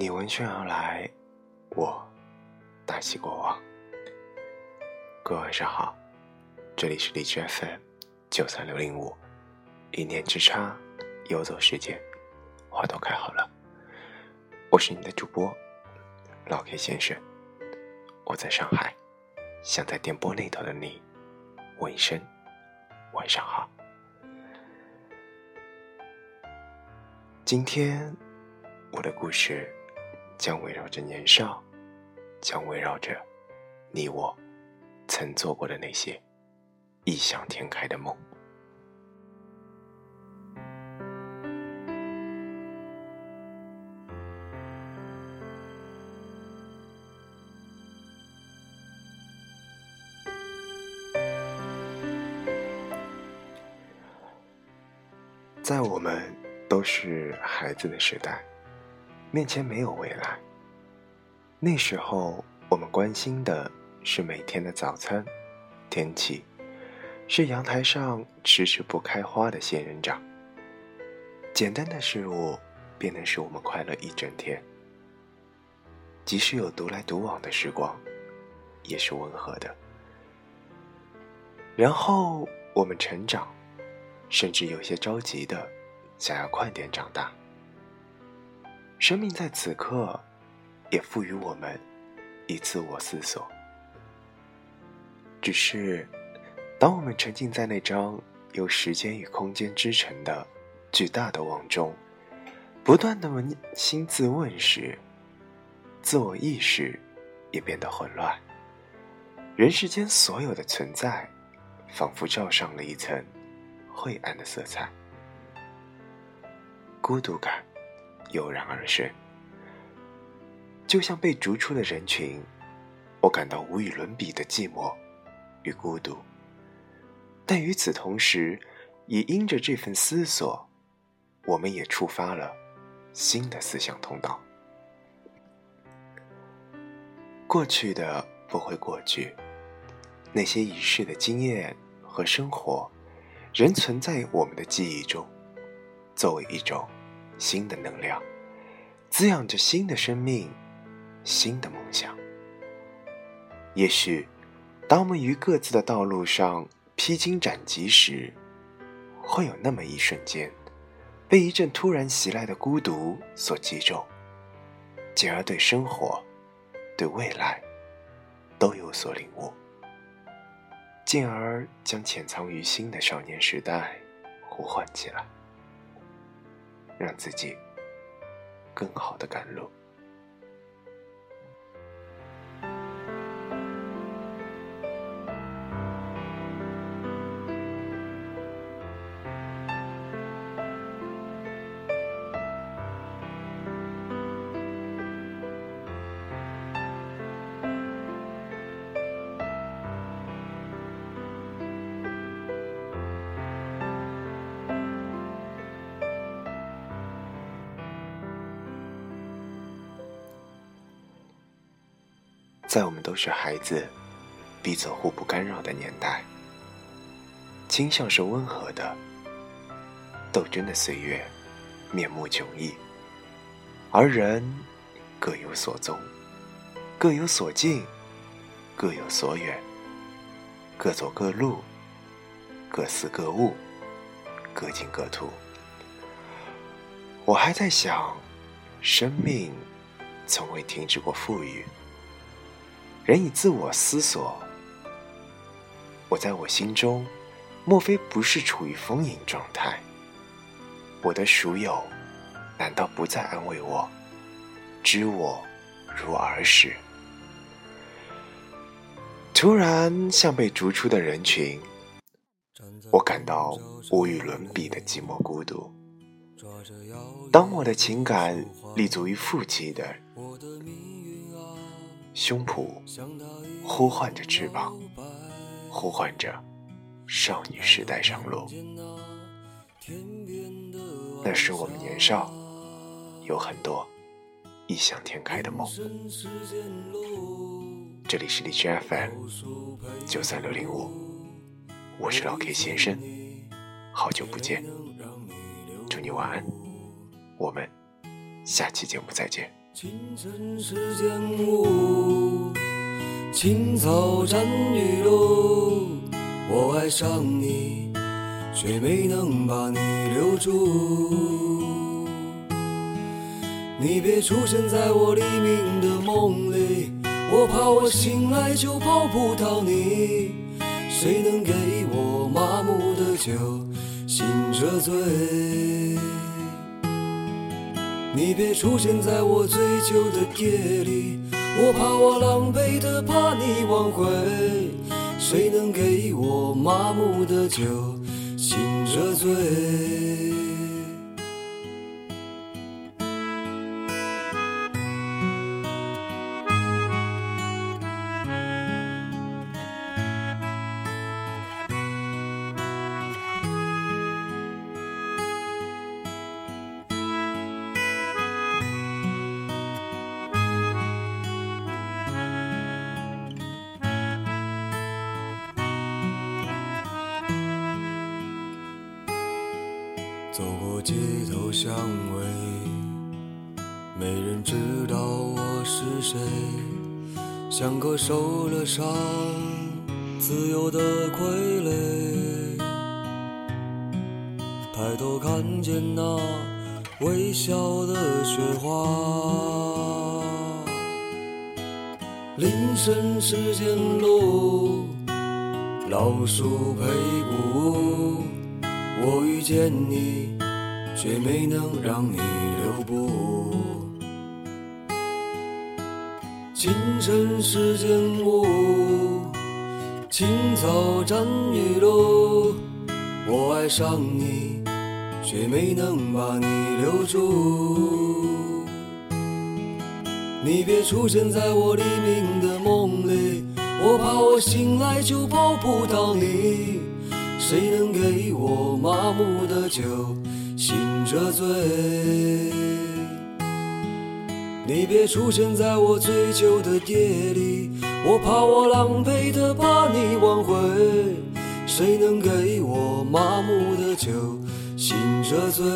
你闻讯而来，我大喜过望。各位晚上好，这里是荔枝 FM 九三六零五，一念之差，游走时间，花都开好了。我是你的主播老 K 先生，我在上海，想在电波那头的你问一声晚上好。今天我的故事。将围绕着年少，将围绕着你我曾做过的那些异想天开的梦。在我们都是孩子的时代。面前没有未来。那时候，我们关心的是每天的早餐、天气，是阳台上迟迟不开花的仙人掌。简单的事物便能使我们快乐一整天。即使有独来独往的时光，也是温和的。然后我们成长，甚至有些着急的，想要快点长大。生命在此刻，也赋予我们以自我思索。只是，当我们沉浸在那张由时间与空间织成的巨大的网中，不断的扪心自问时，自我意识也变得混乱。人世间所有的存在，仿佛罩上了一层晦暗的色彩，孤独感。油然而生，就像被逐出的人群，我感到无与伦比的寂寞与孤独。但与此同时，也因着这份思索，我们也触发了新的思想通道。过去的不会过去，那些已逝的经验和生活，仍存在我们的记忆中，作为一种。新的能量，滋养着新的生命，新的梦想。也许，当我们于各自的道路上披荆斩棘时，会有那么一瞬间，被一阵突然袭来的孤独所击中，进而对生活、对未来都有所领悟，进而将潜藏于心的少年时代呼唤起来。让自己更好的赶路。在我们都是孩子、彼此互不干扰的年代，倾向是温和的。斗争的岁月，面目迥异，而人各有所踪，各有所近，各有所远，各走各路，各思各悟，各进各途。我还在想，生命从未停止过富裕。人以自我思索，我在我心中，莫非不是处于丰盈状态？我的熟友，难道不再安慰我，知我如儿时？突然，像被逐出的人群，我感到无与伦比的寂寞孤独。当我的情感立足于父亲的。胸脯呼唤着翅膀，呼唤着少女时代上路。那时我们年少，有很多异想天开的梦。这里是荔枝 FM 九三六零五，我是老 K 先生，好久不见，祝你晚安，我们下期节目再见。清晨时间雾，青草沾雨露，我爱上你，却没能把你留住。你别出现在我黎明的梦里，我怕我醒来就抱不到你。谁能给我麻木的酒，醒着醉？你别出现在我醉酒的夜里，我怕我狼狈的把你挽回。谁能给我麻木的酒，醒着醉？走过街头巷尾，没人知道我是谁，像个受了伤、自由的傀儡。抬头看见那微笑的雪花，林深时间路，老树陪古。我遇见你，却没能让你留步。清晨时间雾，青草沾雨露。我爱上你，却没能把你留住。你别出现在我黎明的梦里，我怕我醒来就抱不到你。谁能给我麻木的酒，醒着醉？你别出现在我醉酒的夜里，我怕我狼狈的把你挽回。谁能给我麻木的酒，醒着醉？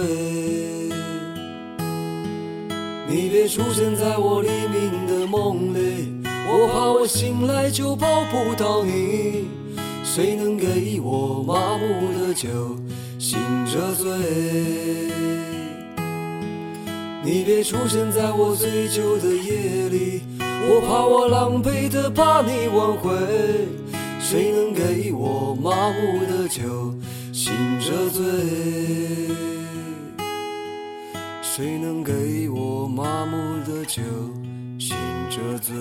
你别出现在我黎明的梦里，我怕我醒来就抱不到你。谁能给我麻木的酒，醒着醉？你别出现在我醉酒的夜里，我怕我狼狈的把你挽回。谁能给我麻木的酒，醒着醉？谁能给我麻木的酒，醒着醉？